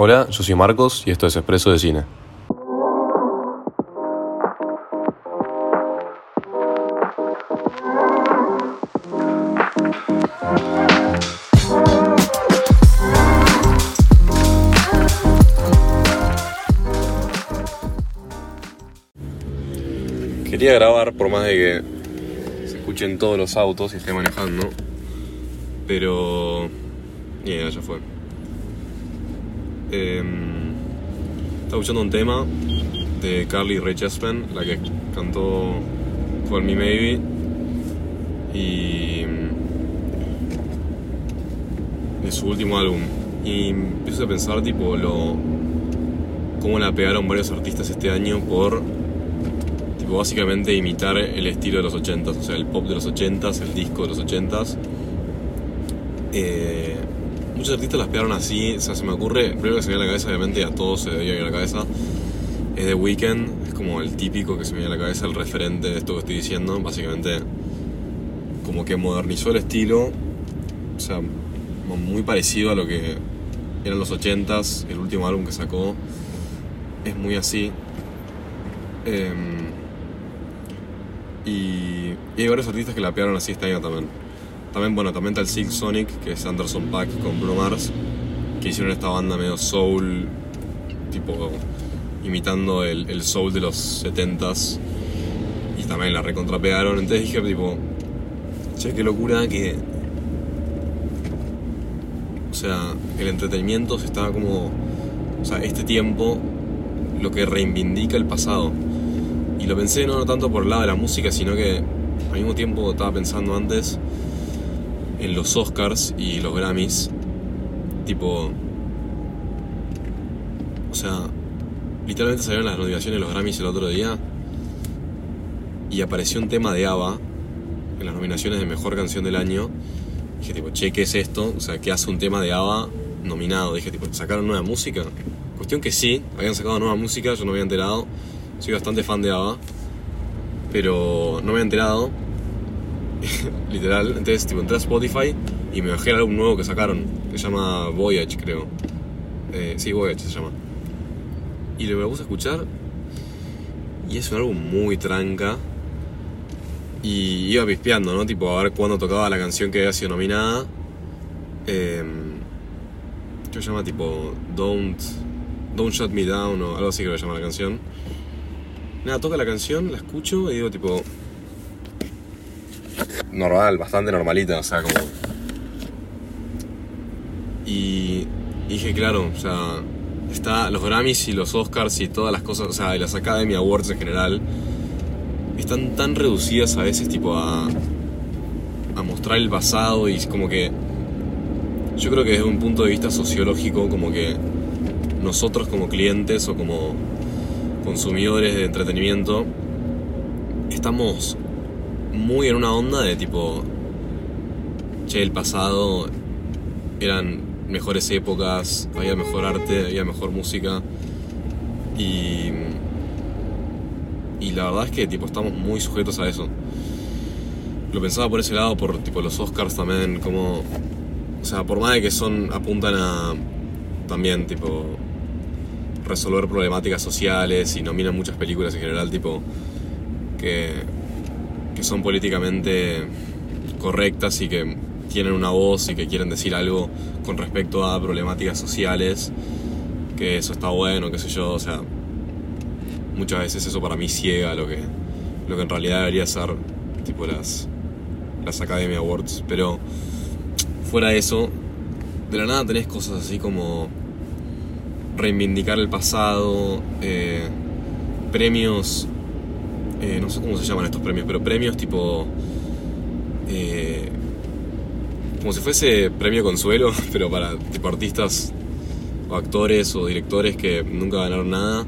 Hola, yo soy Marcos y esto es Expreso de Cine. Quería grabar por más de que se escuchen todos los autos y esté manejando, pero... Yeah, ya fue. Eh, estaba escuchando un tema de Carly Rae Jepsen, la que cantó Call Me Maybe. Y. de su último álbum. Y empiezo a pensar, tipo, lo. cómo la pegaron varios artistas este año por. tipo, básicamente imitar el estilo de los 80s, o sea, el pop de los 80s, el disco de los 80s. Eh, muchos artistas las pegaron así, o sea, se me ocurre, primero que se me viene a la cabeza, obviamente a todos se debía ir a la cabeza, es The Weeknd, es como el típico que se me viene a la cabeza, el referente de esto que estoy diciendo, básicamente como que modernizó el estilo, o sea, muy parecido a lo que eran los 80s, el último álbum que sacó, es muy así. Em, y, y hay varios artistas que la pegaron así este año también. También, bueno, también está el Silk Sonic, que es Anderson Pack con Bruno Mars, que hicieron esta banda medio soul, tipo imitando el, soul de los 70s y también la recontrapearon. Entonces dije, tipo, che, qué locura que. O sea, el entretenimiento se estaba como. O sea, este tiempo lo que reivindica el pasado. Y lo pensé no tanto por el lado de la música, sino que al mismo tiempo estaba pensando antes en los Oscars y los Grammys, tipo. O sea, literalmente salieron las nominaciones de los Grammys el otro día y apareció un tema de ABBA en las nominaciones de mejor canción del año. Dije, tipo, che, ¿qué es esto? O sea, ¿qué hace un tema de ABBA nominado? Dije, tipo, ¿sacaron nueva música? Cuestión que sí, habían sacado nueva música, yo no me había enterado. Soy bastante fan de ABBA, pero no me había enterado literal. Entonces, tipo, entré a Spotify y me bajé el álbum nuevo que sacaron, que se llama Voyage, creo. Eh, sí, Voyage se llama. Y lo me puse a escuchar. Y es un álbum muy tranca. Y iba pispeando, ¿no? Tipo, a ver cuándo tocaba la canción que había sido nominada. Eh, que se llama tipo Don't, Don't Shut Me Down o algo así que se llama la canción. Nada, toca la canción, la escucho y digo tipo, normal, bastante normalita, o sea, como... Y, dije, claro, o sea, está los Grammys y los Oscars y todas las cosas, o sea, y las Academy Awards en general, están tan reducidas a veces, tipo, a, a mostrar el pasado y como que... Yo creo que desde un punto de vista sociológico, como que nosotros como clientes o como consumidores de entretenimiento, estamos muy en una onda de tipo, che, el pasado eran mejores épocas, había mejor arte, había mejor música. Y, y la verdad es que tipo, estamos muy sujetos a eso. Lo pensaba por ese lado, por tipo los Oscars también, como... O sea, por más de que son, apuntan a también tipo resolver problemáticas sociales y nominan muchas películas en general, tipo que que son políticamente correctas y que tienen una voz y que quieren decir algo con respecto a problemáticas sociales, que eso está bueno, qué sé yo, o sea, muchas veces eso para mí ciega lo que, lo que en realidad debería ser tipo las, las Academy Awards, pero fuera de eso, de la nada tenés cosas así como reivindicar el pasado, eh, premios eh, no sé cómo se llaman estos premios, pero premios tipo... Eh, como si fuese premio consuelo, pero para tipo artistas o actores o directores que nunca ganaron nada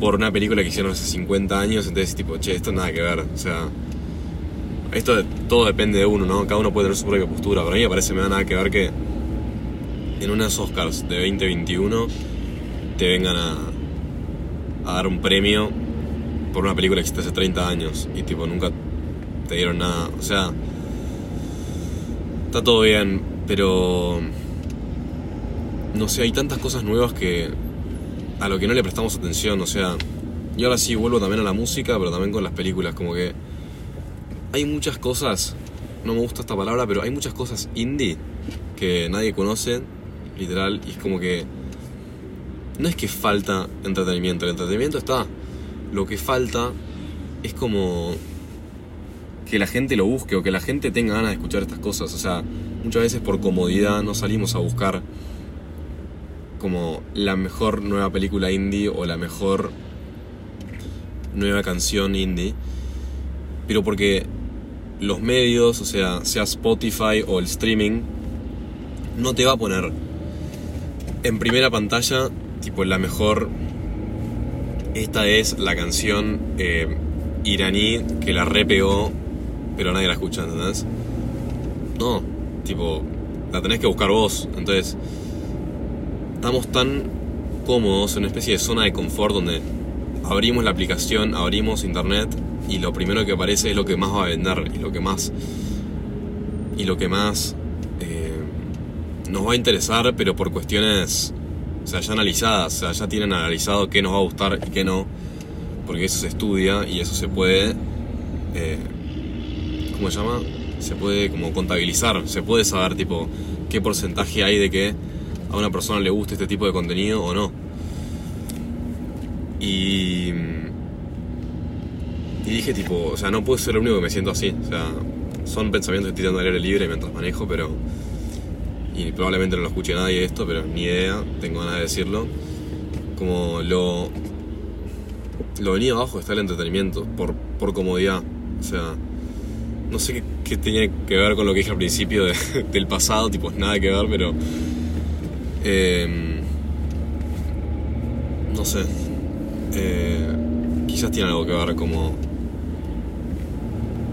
por una película que hicieron hace 50 años, entonces tipo, che, esto nada que ver, o sea, esto todo depende de uno, ¿no? Cada uno puede tener su propia postura, para mí me parece me da nada que ver que en unas Oscars de 2021 te vengan a, a dar un premio por una película que existe hace 30 años y tipo nunca te dieron nada. O sea, está todo bien, pero no sé, hay tantas cosas nuevas que a lo que no le prestamos atención, o sea, y ahora sí vuelvo también a la música, pero también con las películas, como que hay muchas cosas, no me gusta esta palabra, pero hay muchas cosas indie que nadie conoce, literal, y es como que no es que falta entretenimiento, el entretenimiento está, lo que falta es como que la gente lo busque o que la gente tenga ganas de escuchar estas cosas, o sea, muchas veces por comodidad no salimos a buscar como la mejor nueva película indie o la mejor nueva canción indie, pero porque los medios, o sea, sea Spotify o el streaming, no te va a poner en primera pantalla, tipo la mejor, esta es la canción eh, iraní que la repegó, pero nadie la escucha, ¿entendés? No, tipo, la tenés que buscar vos, entonces estamos tan cómodos en una especie de zona de confort donde abrimos la aplicación, abrimos internet y lo primero que aparece es lo que más va a vender y lo que más y lo que más eh, nos va a interesar, pero por cuestiones, o sea, ya analizadas, o sea, ya tienen analizado qué nos va a gustar y qué no, porque eso se estudia y eso se puede, eh, ¿cómo se llama? Se puede como contabilizar, se puede saber tipo qué porcentaje hay de que a una persona le guste este tipo de contenido o no. Y, y dije tipo, o sea, no puedo ser el único que me siento así. O sea, son pensamientos que estoy dando al aire libre mientras manejo, pero... Y probablemente no lo escuche nadie esto, pero ni idea, tengo ganas de decirlo. Como lo... Lo venía abajo está el entretenimiento, por, por comodidad. O sea, no sé qué, tenía que ver con lo que dije al principio del pasado, tipo, nada que ver, pero Em, no sé. Eh, quizás tiene algo que ver como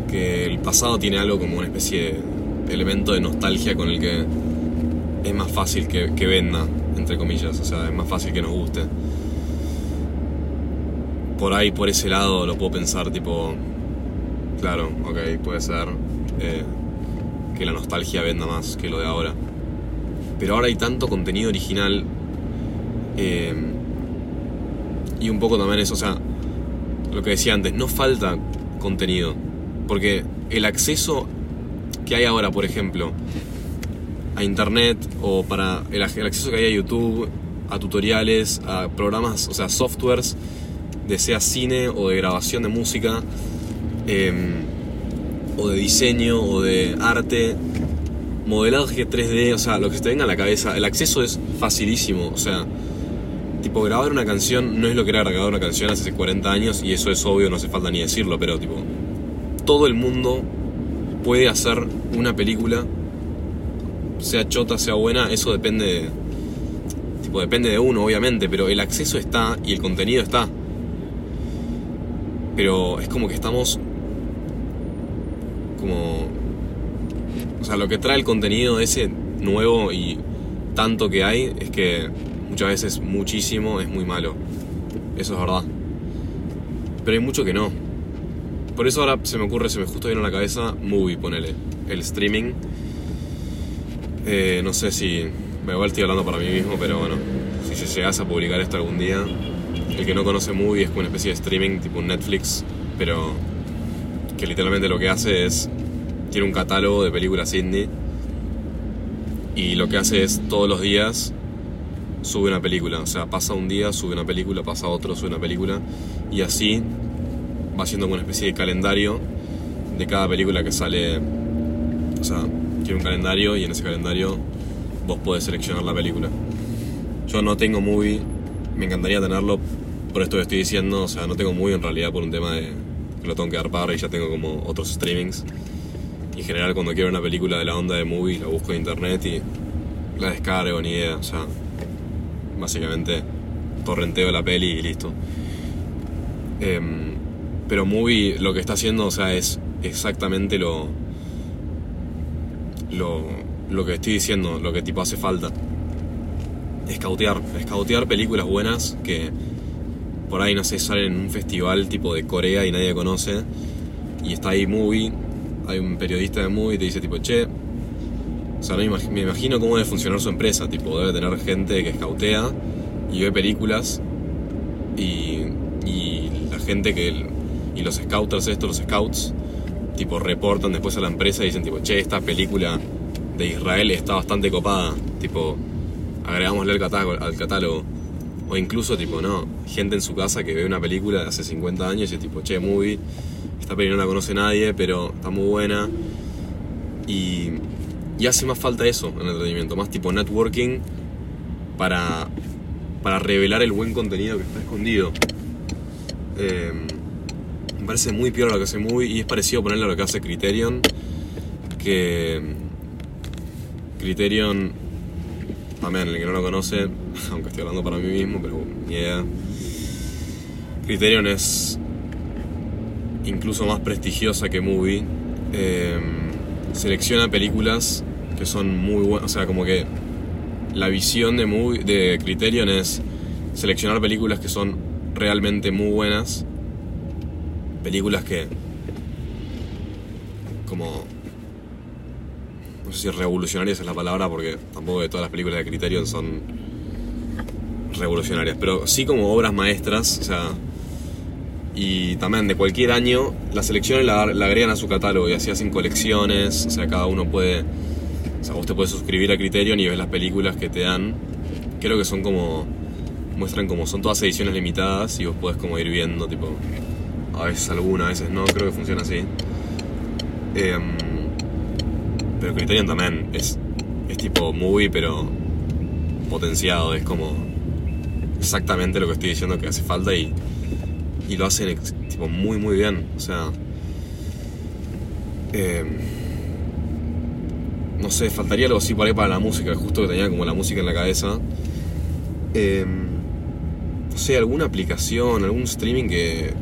que el pasado tiene algo como una especie de elemento de nostalgia con el que es más fácil que, venda, entre comillas, o sea, es más fácil que nos guste. Por ahí, por ese lado, lo puedo pensar tipo, claro, ok, puede ser eh, que la nostalgia venda más que lo de ahora. Pero ahora hay tanto contenido original. Eh, y un poco también eso, o sea, lo que decía antes, no falta contenido. Porque el acceso que hay ahora, por ejemplo, a internet o para el, acceso que hay a YouTube, a tutoriales, a programas, o sea, softwares de sea cine o de grabación de música, em, o de diseño o de arte, modelado que 3D, o sea, lo que se te venga a la cabeza, el acceso es facilísimo, o sea, tipo, grabar una canción no es lo que era grabar una canción hace 40 años y eso es obvio, no hace falta ni decirlo, pero tipo, todo el mundo puede hacer una película, sea chota, sea buena, eso depende de, tipo, depende de uno, obviamente, pero el acceso está y el contenido está. Pero es como que estamos como o sea, lo que trae el contenido ese nuevo y tanto que hay es que muchas veces muchísimo es muy malo. Eso es verdad. Pero hay mucho que no. Por eso ahora se me ocurre, se me justo viene a la cabeza, movie, ponele. El streaming. Eh, no sé si. Me igual estoy hablando para mí mismo, pero bueno. Si se llegase a publicar esto algún día. El que no conoce movie es como una especie de streaming tipo un Netflix, pero que literalmente lo que hace es tiene un catálogo de películas indie y lo que hace es todos los días sube una película, o sea, pasa un día, sube una película, pasa otro, sube una película y así va haciendo como una especie de calendario de cada película que sale, o sea, tiene un calendario y en ese calendario vos podés seleccionar la película. Yo no tengo movie, me encantaría tenerlo por esto que estoy diciendo, o sea, no tengo movie en realidad por un tema de que lo tengo que dar para y ya tengo como otros streamings en general cuando quiero una película de la onda de movie la busco en internet y la descargo, ni idea. O sea, básicamente torrenteo la peli y listo. Em, pero movie lo que está haciendo, o sea, es exactamente lo, lo, lo que estoy diciendo, lo que tipo hace falta. Escautear, escautear películas buenas que por ahí no sé, salen en un festival tipo de Corea y nadie conoce. Y está ahí movie hay un periodista de movie y te dice tipo, che, O sea, me imagino cómo debe funcionar su empresa. Tipo, debe tener gente que escautea y ve películas. Y, y la gente que. Y los scouters, estos, los scouts, tipo, reportan después a la empresa y dicen, tipo, che, esta película de Israel está bastante copada. Tipo, agregámosle al catálogo, al catálogo. O incluso, tipo, no, gente en su casa que ve una película de hace 50 años y es tipo, che, movie, esta película no la conoce nadie, pero está muy buena. Y, y hace más falta eso en el entretenimiento, más tipo networking para, para revelar el buen contenido que está escondido. Em, me parece muy peor lo que hace Movie y es parecido ponerle a lo que hace Criterion. Que Criterion, también el que no lo conoce, aunque estoy hablando para mí mismo, pero idea. Criterion es incluso más prestigiosa que Movie. Em, selecciona películas que son muy buenas, o sea, como que la visión de, movie, de Criterion es seleccionar películas que son realmente muy buenas, películas que como no sé si revolucionarias es la palabra porque tampoco de todas las películas de Criterion son revolucionarias, pero sí como obras maestras, o sea, y también de cualquier año, las selecciones la, la, agregan a su catálogo y así hacen colecciones, o sea, cada uno puede, o sea, vos te puedes suscribir a Criterion y ves las películas que te dan, creo que son como, muestran como, son todas ediciones limitadas y vos podés como ir viendo, tipo, a veces alguna, a veces no, creo que funciona así. Em, pero Criterion también es, es tipo movie, pero potenciado, es como exactamente lo que estoy diciendo que hace falta y y lo hacen tipo, muy muy bien. O sea, eh, no sé, faltaría algo así por ahí para la música, justo que tenía como la música en la cabeza. Eh, no sé, alguna aplicación, algún streaming que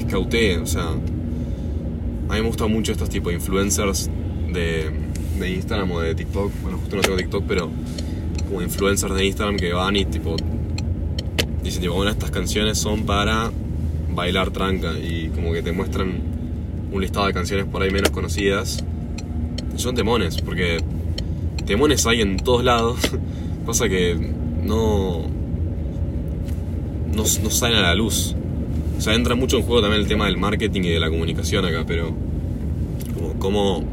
escautee, o sea, a mí me gustan mucho estos tipos de influencers de, de Instagram o de TikTok. Bueno, justo no tengo TikTok, pero como influencers de Instagram que van y tipo dicen tipo, bueno, estas canciones son para bailar tranca y como que te muestran un listado de canciones por ahí menos conocidas. Son temones, porque temones hay en todos lados. Pasa que no, no, no salen a la luz. O sea, entra mucho en juego también el tema del marketing y de la comunicación acá, pero como cómo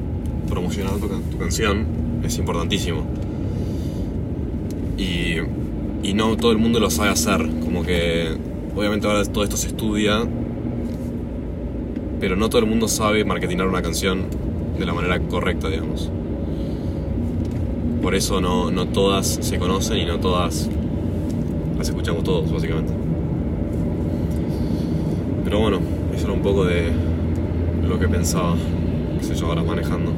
promocionar tu, canción es importantísimo. Y, y no todo el mundo lo sabe hacer. Como que Obviamente ahora todo esto se estudia, pero no todo el mundo sabe marketinar una canción de la manera correcta, digamos. Por eso no, no todas se conocen y no todas las escuchamos todos, básicamente. Pero bueno, eso era un poco de lo que pensaba, que sé yo, ahora manejando.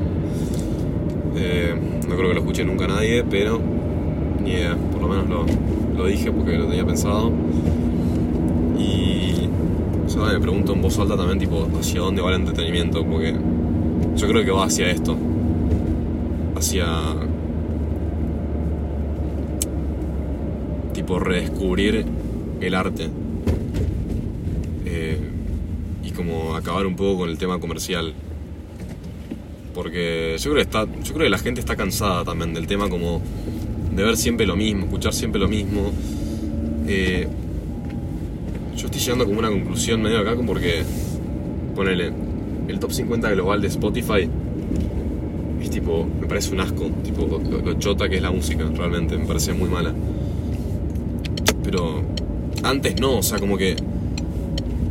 Eh, no creo que lo escuche nunca nadie, pero ni idea, por lo menos lo, dije porque lo tenía pensado. Y me pregunto en voz alta también, tipo, hacia dónde va el entretenimiento, porque yo creo que va hacia esto, hacia tipo redescubrir el arte eh, y como acabar un poco con el tema comercial porque yo creo que está yo creo que la gente está cansada también del tema como de ver siempre lo mismo escuchar siempre lo mismo eh, yo estoy llegando como una conclusión medio acá, porque, ponele, el top 50 global de Spotify es tipo, me parece un asco, tipo, lo, chota que es la música, realmente, me parece muy mala. Pero antes no, o sea, como que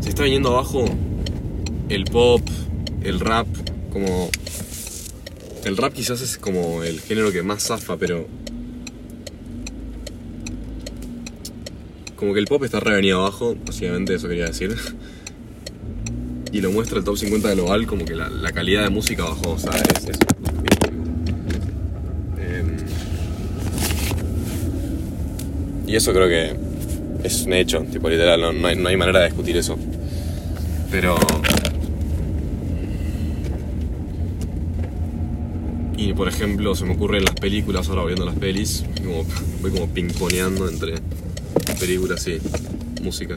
se está viniendo abajo el pop, el rap, como... El rap quizás es como el género que más zafa, pero Como que el pop está revenido abajo, básicamente eso quería decir. Y lo muestra el top 50 global, como que la, calidad de música bajó, o sea, es. Em, y eso creo que es un hecho, tipo literal, no, hay, no hay manera de discutir eso. Pero Y por ejemplo, se me ocurren las películas, ahora viendo las pelis, como, voy como pingponeando entre películas, sí, música.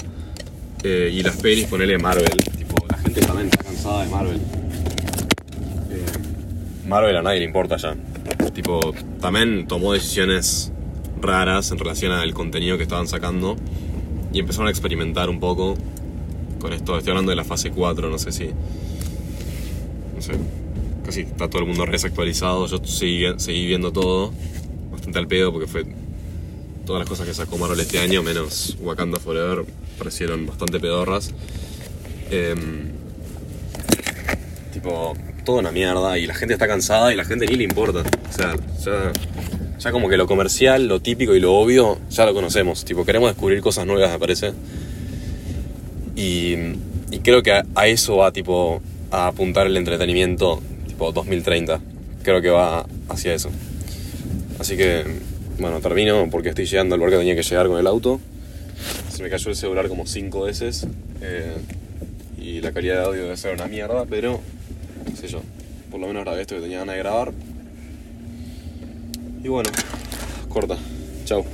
Eh, y las pelis, ponele Marvel. Tipo, la gente también está cansada de Marvel. Eh, Marvel a nadie le importa ya. tipo, también tomó decisiones raras en relación al contenido que estaban sacando y empezaron a experimentar un poco con esto. Estoy hablando de la fase 4, no sé si. No sé. Casi está todo el mundo desactualizado. Yo seguí, seguí viendo todo. Bastante al pedo porque fue. Todas las cosas que sacó Marvel este año, menos Wakanda Forever, parecieron bastante pedorras. Em, tipo, toda una mierda y la gente está cansada y la gente ni le importa. O sea, ya, ya como que lo comercial, lo típico y lo obvio, ya lo conocemos. Tipo, queremos descubrir cosas nuevas, me parece. Y, y creo que a, a eso va, tipo, a apuntar el entretenimiento, tipo, 2030. Creo que va hacia eso. Así que, bueno, termino porque estoy llegando al lugar que tenía que llegar con el auto. Se me cayó el celular como 5 veces. eh, y la calidad de audio debe ser una mierda, pero yo. Por lo menos grabé esto que tenía ganas de grabar. Y bueno, corta. Chao.